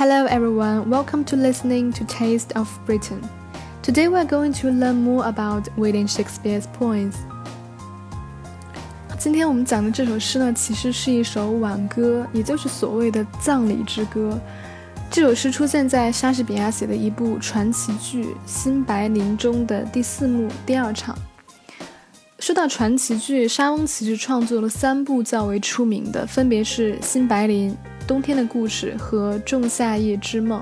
Hello everyone, welcome to listening to Taste of Britain. Today we're going to learn more about William Shakespeare's poems. 今天我们讲的这首诗呢，其实是一首挽歌，也就是所谓的葬礼之歌。这首诗出现在莎士比亚写的一部传奇剧《新白林》中的第四幕第二场。说到传奇剧，莎翁其实创作了三部较为出名的，分别是《新白林》。冬天的故事和仲夏夜之梦。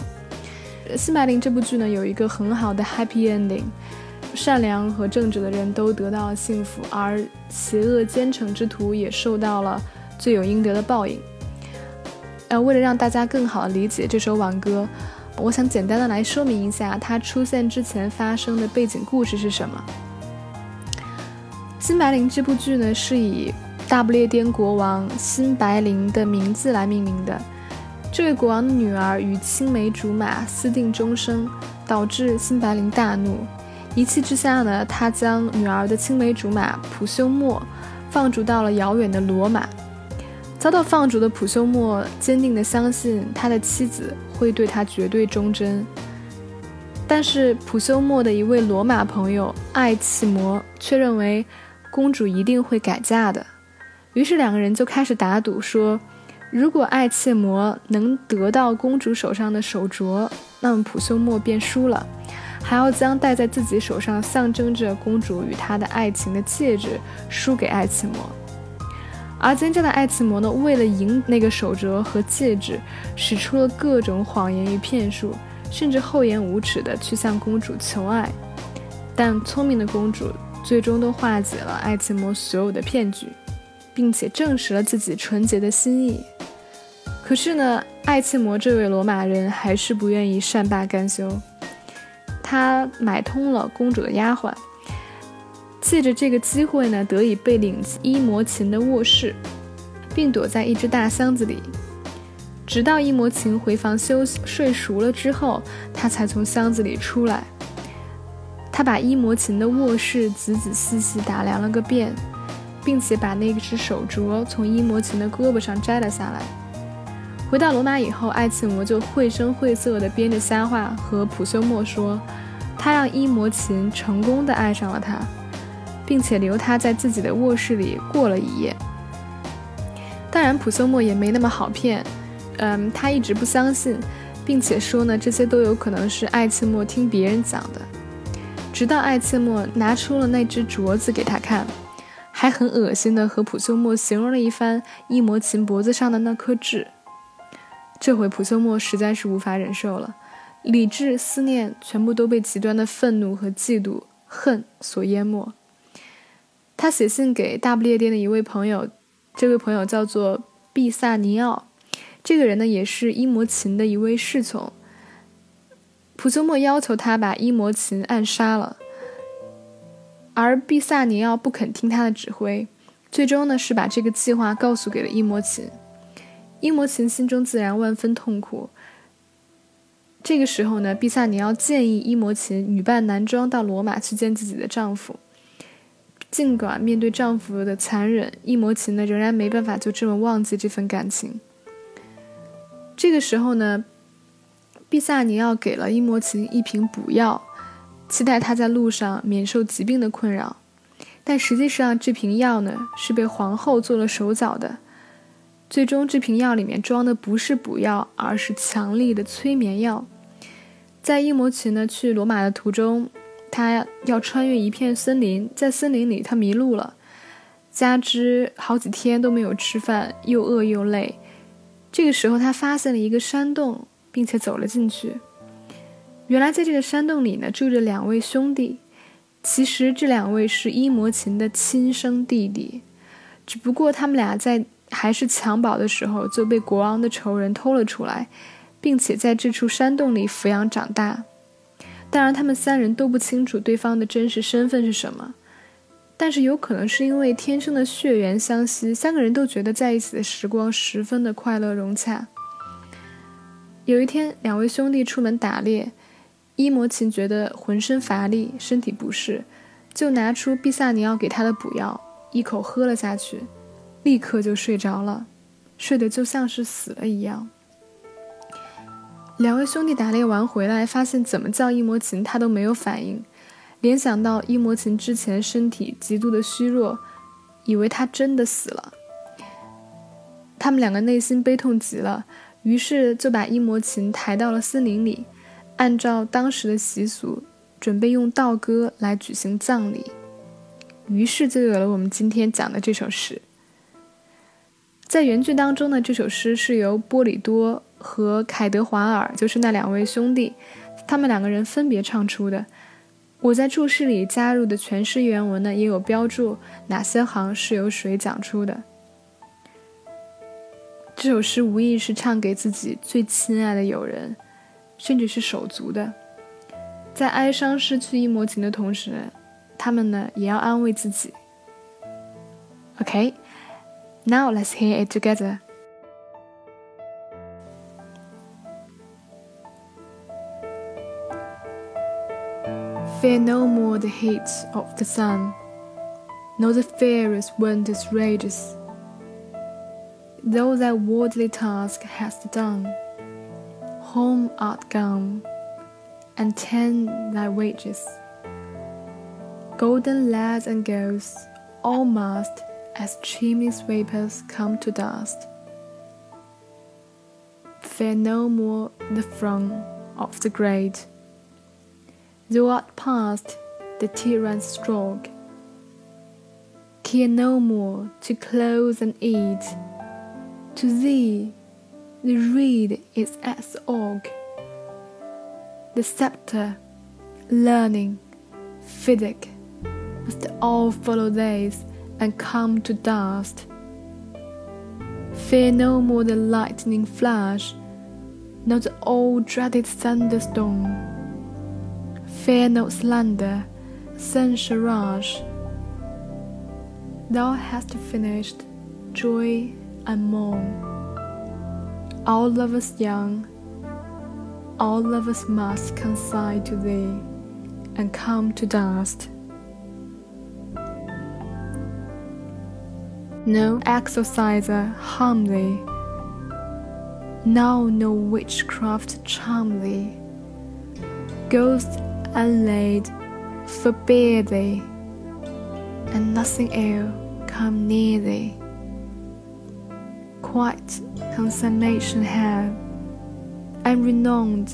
新白林这部剧呢，有一个很好的 happy ending，善良和正直的人都得到了幸福，而邪恶奸臣之徒也受到了罪有应得的报应。呃，为了让大家更好的理解这首挽歌，我想简单的来说明一下它出现之前发生的背景故事是什么。新白林这部剧呢，是以大不列颠国王辛白林的名字来命名的。这位国王的女儿与青梅竹马私定终生，导致辛白林大怒。一气之下呢，他将女儿的青梅竹马普修莫放逐到了遥远的罗马。遭到放逐的普修莫坚定地相信他的妻子会对他绝对忠贞，但是普修莫的一位罗马朋友艾契摩却认为公主一定会改嫁的。于是两个人就开始打赌，说如果爱切摩能得到公主手上的手镯，那么普修莫便输了，还要将戴在自己手上象征着公主与他的爱情的戒指输给爱切摩。而真正的爱切摩呢，为了赢那个手镯和戒指，使出了各种谎言与骗术，甚至厚颜无耻地去向公主求爱。但聪明的公主最终都化解了爱切摩所有的骗局。并且证实了自己纯洁的心意。可是呢，爱切摩这位罗马人还是不愿意善罢甘休。他买通了公主的丫鬟，借着这个机会呢，得以被领进伊摩琴的卧室，并躲在一只大箱子里，直到伊摩琴回房休息睡熟了之后，他才从箱子里出来。他把伊摩琴的卧室仔仔细细打量了个遍。并且把那只手镯从伊摩琴的胳膊上摘了下来。回到罗马以后，爱契摩就绘声绘色地编着瞎话和普修莫说，他让伊摩琴成功地爱上了他，并且留他在自己的卧室里过了一夜。当然，普修莫也没那么好骗，嗯，他一直不相信，并且说呢，这些都有可能是爱契莫听别人讲的。直到爱契莫拿出了那只镯子给他看。还很恶心的和普修莫形容了一番伊摩琴脖子上的那颗痣。这回普修莫实在是无法忍受了，理智、思念全部都被极端的愤怒和嫉妒、恨所淹没。他写信给大不列颠的一位朋友，这位朋友叫做毕萨尼奥，这个人呢也是伊摩琴的一位侍从。普修莫要求他把伊摩琴暗杀了。而毕萨尼奥不肯听他的指挥，最终呢是把这个计划告诉给了伊摩琴。伊摩琴心中自然万分痛苦。这个时候呢，毕萨尼奥建议伊摩琴女扮男装到罗马去见自己的丈夫。尽管面对丈夫的残忍，伊摩琴呢仍然没办法就这么忘记这份感情。这个时候呢，毕萨尼奥给了伊摩琴一瓶补药。期待他在路上免受疾病的困扰，但实际上这瓶药呢是被皇后做了手脚的。最终，这瓶药里面装的不是补药，而是强力的催眠药。在伊摩琴呢去罗马的途中，他要穿越一片森林，在森林里他迷路了，加之好几天都没有吃饭，又饿又累。这个时候，他发现了一个山洞，并且走了进去。原来在这个山洞里呢，住着两位兄弟。其实这两位是伊摩琴的亲生弟弟，只不过他们俩在还是襁褓的时候就被国王的仇人偷了出来，并且在这处山洞里抚养长大。当然，他们三人都不清楚对方的真实身份是什么，但是有可能是因为天生的血缘相吸，三个人都觉得在一起的时光十分的快乐融洽。有一天，两位兄弟出门打猎。伊摩琴觉得浑身乏力，身体不适，就拿出毕萨尼奥给他的补药，一口喝了下去，立刻就睡着了，睡得就像是死了一样。两位兄弟打猎完回来，发现怎么叫伊摩琴他都没有反应，联想到伊摩琴之前身体极度的虚弱，以为他真的死了。他们两个内心悲痛极了，于是就把伊摩琴抬到了森林里，按照当时的习俗，准备用道歌来举行葬礼。于是就有了我们今天讲的这首诗。在原句当中呢，这首诗是由波里多和凯德华尔，就是那两位兄弟，他们两个人分别唱出的。我在注释里加入的全诗原文呢，也有标注哪些行是由谁讲出的。这首诗无疑是唱给自己最亲爱的友人，甚至是手足的，在哀伤失去一模情的同时，他们呢也要安慰自己。OK。Now let's hear it together. Fear no more the heat of the sun, nor the fierce winter's rages. Though thy worldly task hast done, home art gone, and tend thy wages. Golden lads and girls, all must as chimney sweepers come to dust. Fear no more the frown of the great. Thou art past the tyrant's stroke. Care no more to clothe and eat. To thee, the reed is as org. The sceptre, learning, physic, must all follow these and come to dust. Fear no more the lightning flash, nor the old dreaded thunderstorm. Fear no slander, censure rush. Thou hast finished joy and mourn. All lovers young, all lovers must consign to thee and come to dust. no exorciser harm thee. Now no witchcraft charm thee. Ghosts allayed forbear thee, and nothing ill come near thee. Quite consummation have, I renowned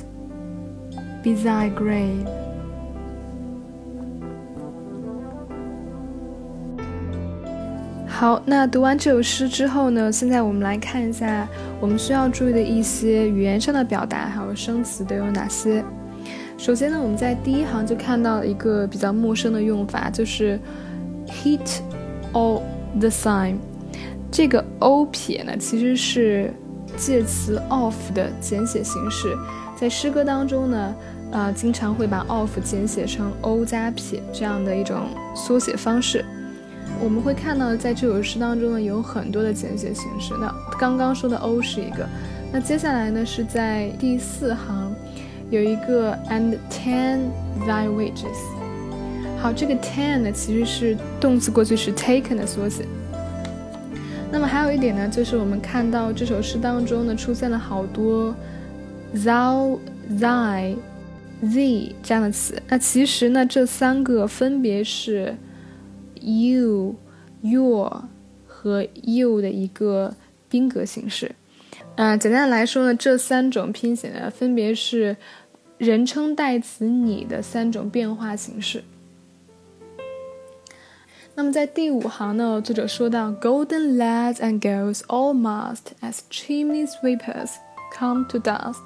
be thy grave. 好，那读完这首诗之后呢？现在我们来看一下我们需要注意的一些语言上的表达，还有生词都有哪些。首先呢，我们在第一行就看到了一个比较陌生的用法，就是 heat all the time。这个 o 撇呢，其实是介词 of 的简写形式，在诗歌当中呢，呃，经常会把 of 简写成 o 加撇这样的一种缩写方式。我们会看到，在这首诗当中呢，有很多的简写形式。那刚刚说的 o 是一个，那接下来呢是在第四行有一个 and ten thy wages。好，这个 ten 呢其实是动词过去时 taken 的缩写。那么还有一点呢，就是我们看到这首诗当中呢出现了好多 thou、thy、the 这样的词。那其实呢这三个分别是。you、your 和 you 的一个宾格形式。嗯，简单的来说呢，这三种拼写呢，分别是人称代词你的三种变化形式。那么在第五行呢，作者说到，Golden lads and girls all must, as chimney sweepers, come to dust。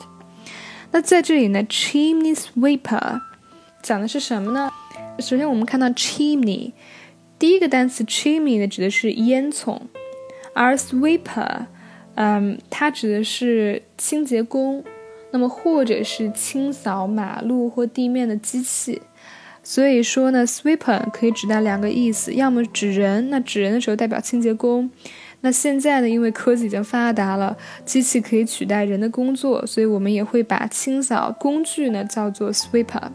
那在这里呢，chimney sweeper 讲的是什么呢？首先我们看到 chimney。第一个单词 chimney 呢，指的是烟囱，而 sweeper，嗯，它指的是清洁工，那么或者是清扫马路或地面的机器。所以说呢，sweeper 可以指代两个意思，要么指人，那指人的时候代表清洁工。那现在呢，因为科技已经发达了，机器可以取代人的工作，所以我们也会把清扫工具呢叫做 sweeper。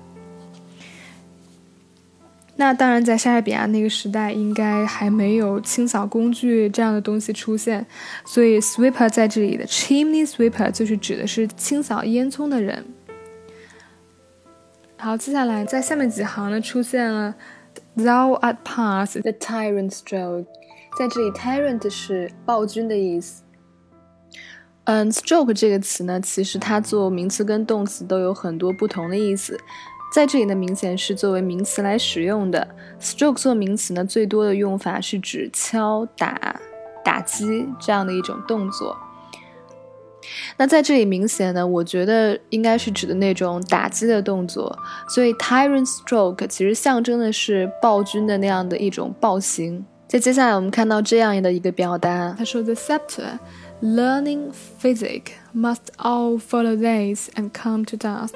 那当然，在莎士比亚那个时代，应该还没有清扫工具这样的东西出现，所以 sweeper 在这里的 chimney sweeper 就是指的是清扫烟囱的人。好，接下来在下面几行呢，出现了 thou art past the tyrant stroke，在这里 tyrant 是暴君的意思。嗯，stroke 这个词呢，其实它做名词跟动词都有很多不同的意思。在这里呢，明显是作为名词来使用的。stroke 做名词呢，最多的用法是指敲打、打击这样的一种动作。那在这里明显呢，我觉得应该是指的那种打击的动作。所以 tyrant stroke 其实象征的是暴君的那样的一种暴行。在接下来我们看到这样的一个表达，他说：“The scepter, learning physic, must all follow this and come to dust。”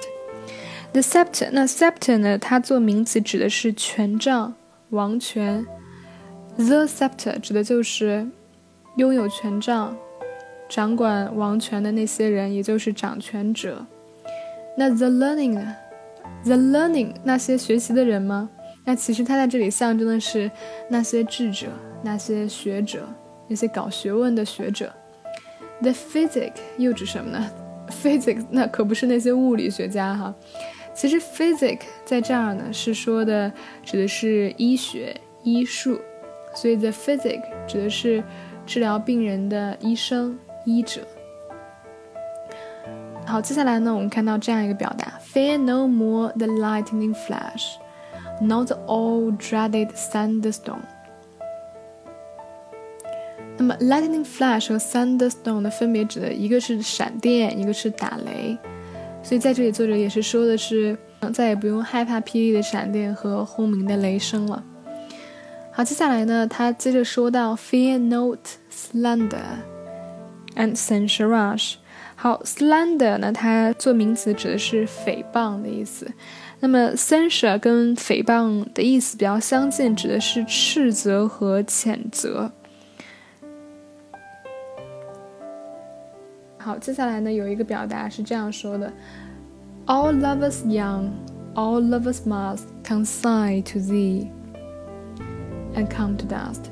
The scepter，那 scepter 呢？它做名词指的是权杖、王权。The scepter 指的就是拥有权杖、掌管王权的那些人，也就是掌权者。那 the learning 呢？The learning 那些学习的人吗？那其实它在这里象征的是那些智者、那些学者、那些搞学问的学者。The physic 又指什么呢？Physics 那可不是那些物理学家哈。其实 physic 在这儿呢是说的，指的是医学、医术，所以 the physic 指的是治疗病人的医生、医者。好，接下来呢，我们看到这样一个表达：Fear no more the lightning flash, not the all dreaded thunderstorm。那么 lightning flash 和 thunderstorm 呢，分别指的一个是闪电，一个是打雷。所以在这里，作者也是说的是，再也不用害怕霹雳的闪电和轰鸣的雷声了。好，接下来呢，他接着说到，Fear not slander and censure rush。好，slander 呢，它做名词指的是诽谤的意思。那么 censure 跟诽谤的意思比较相近，指的是斥责和谴责。好，接下来呢，有一个表达是这样说的：All lovers young, all lovers must consign to thee and come to dust.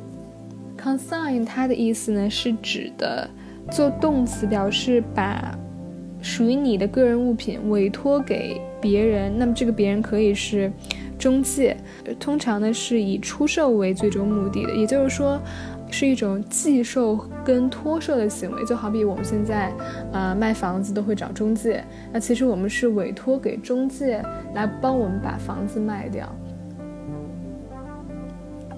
Consign 它的意思呢是指的做动词，表示把属于你的个人物品委托给别人。那么这个别人可以是中介，通常呢是以出售为最终目的的，也就是说。是一种寄售跟托售的行为，就好比我们现在，呃，卖房子都会找中介。那其实我们是委托给中介来帮我们把房子卖掉。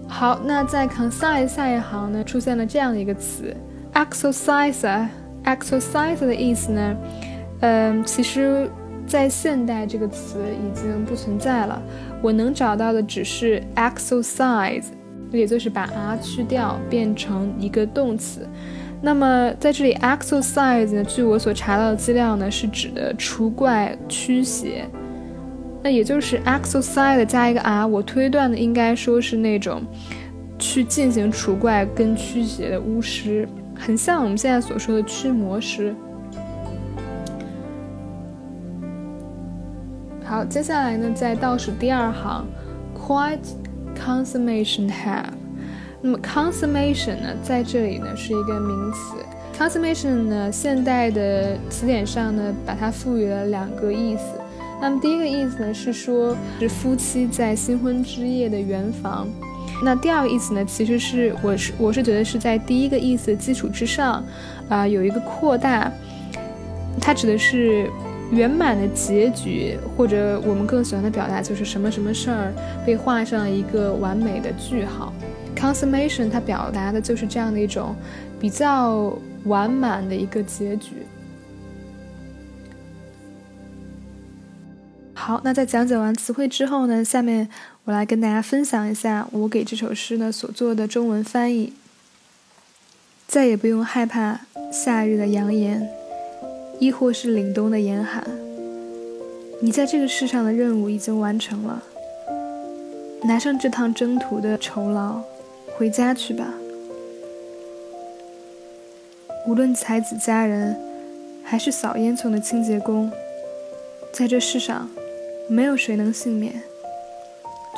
好，那在 consign 下一行呢，出现了这样一个词 exercise，exercise 的意思呢，嗯，其实，在现代这个词已经不存在了。我能找到的只是 exercise。也就是把 r 去掉，变成一个动词。那么在这里，exercise 呢？据我所查到的资料呢，是指的除怪驱邪。那也就是 exercise 加一个 r，我推断的应该说是那种去进行除怪跟驱邪的巫师，很像我们现在所说的驱魔师。好，接下来呢，在倒数第二行，quite。Consummation have，那么 consummation 呢，在这里呢是一个名词。consummation 呢，现代的词典上呢，把它赋予了两个意思。那么第一个意思呢，是说是夫妻在新婚之夜的圆房。那第二个意思呢，其实是我是我是觉得是在第一个意思的基础之上，啊，有一个扩大，它指的是。圆满的结局，或者我们更喜欢的表达就是什么什么事儿被画上了一个完美的句号。Consummation 它表达的就是这样的一种比较完满的一个结局。好，那在讲解完词汇之后呢，下面我来跟大家分享一下我给这首诗呢所做的中文翻译。再也不用害怕夏日的扬言。亦或是凛冬的严寒，你在这个世上的任务已经完成了。拿上这趟征途的酬劳，回家去吧。无论才子佳人，还是扫烟囱的清洁工，在这世上，没有谁能幸免。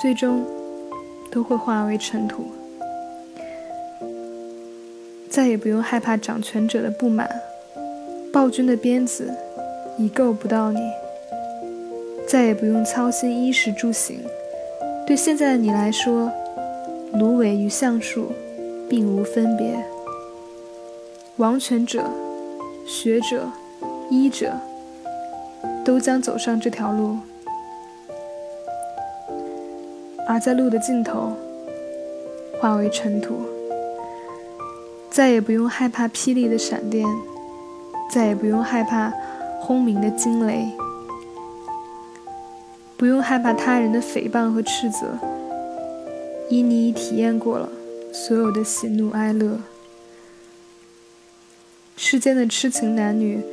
最终，都会化为尘土。再也不用害怕掌权者的不满，暴君的鞭子已够不到你。再也不用操心衣食住行，对现在的你来说，芦苇与橡树并无分别。王权者、学者、医者，都将走上这条路，而在路的尽头，化为尘土。再也不用害怕霹雳的闪电，再也不用害怕轰鸣的惊雷。不用害怕他人的诽谤和斥责，因你已体验过了所有的喜怒哀乐。世间的痴情男女，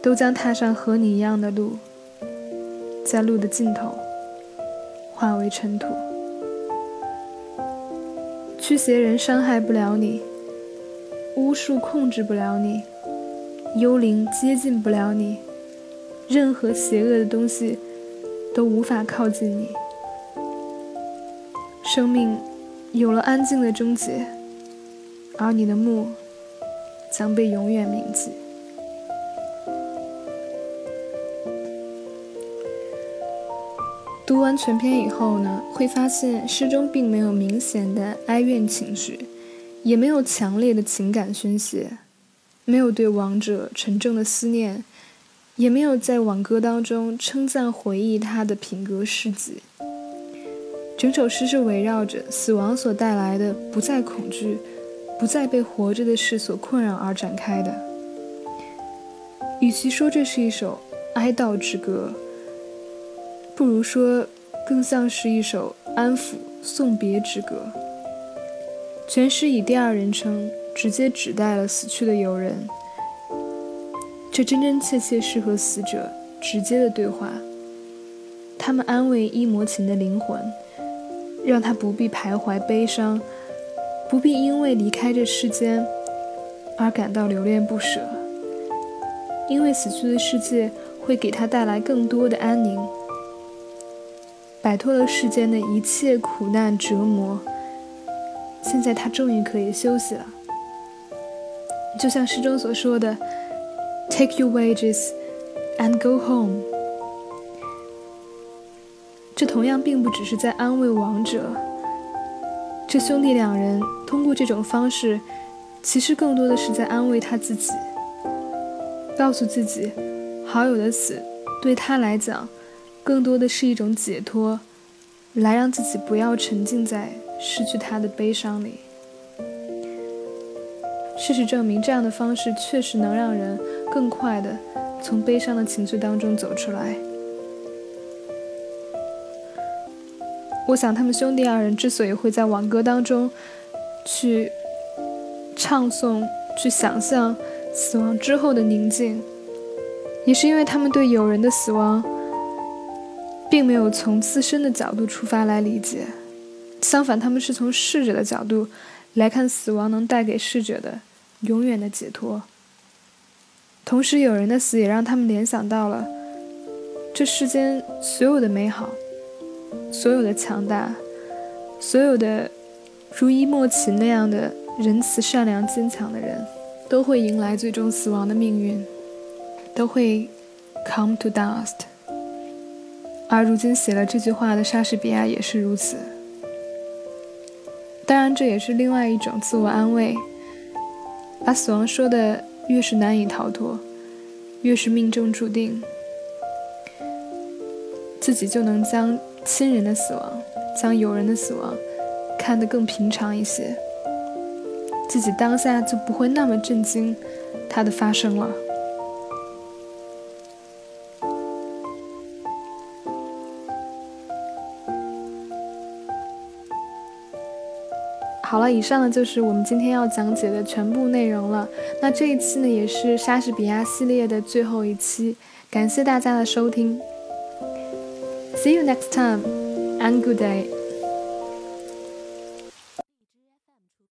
都将踏上和你一样的路，在路的尽头，化为尘土。驱邪人伤害不了你，巫术控制不了你，幽灵接近不了你，任何邪恶的东西。都无法靠近你。生命有了安静的终结，而你的墓将被永远铭记。读完全篇以后呢，会发现诗中并没有明显的哀怨情绪，也没有强烈的情感宣泄，没有对亡者沉重的思念。也没有在挽歌当中称赞回忆他的品格事迹。整首诗是围绕着死亡所带来的不再恐惧、不再被活着的事所困扰而展开的。与其说这是一首哀悼之歌，不如说更像是一首安抚送别之歌。全诗以第二人称直接指代了死去的友人。这真真切切是和死者直接的对话。他们安慰伊摩琴的灵魂，让他不必徘徊悲伤，不必因为离开这世间而感到留恋不舍。因为死去的世界会给他带来更多的安宁，摆脱了世间的一切苦难折磨。现在他终于可以休息了，就像诗中所说的。Take your wages and go home。这同样并不只是在安慰亡者，这兄弟两人通过这种方式，其实更多的是在安慰他自己，告诉自己，好友的死对他来讲，更多的是一种解脱，来让自己不要沉浸在失去他的悲伤里。事实证明，这样的方式确实能让人更快的从悲伤的情绪当中走出来。我想，他们兄弟二人之所以会在挽歌当中去唱诵、去想象死亡之后的宁静，也是因为他们对友人的死亡并没有从自身的角度出发来理解，相反，他们是从逝者的角度来看死亡能带给逝者的。永远的解脱。同时，有人的死也让他们联想到了这世间所有的美好、所有的强大、所有的如伊莫琴那样的仁慈、善良、坚强的人，都会迎来最终死亡的命运，都会 come to dust。而如今写了这句话的莎士比亚也是如此。当然，这也是另外一种自我安慰。把死亡说的越是难以逃脱，越是命中注定，自己就能将亲人的死亡、将友人的死亡看得更平常一些，自己当下就不会那么震惊它的发生了。好了，以上呢就是我们今天要讲解的全部内容了。那这一期呢也是莎士比亚系列的最后一期，感谢大家的收听。See you next time and good day.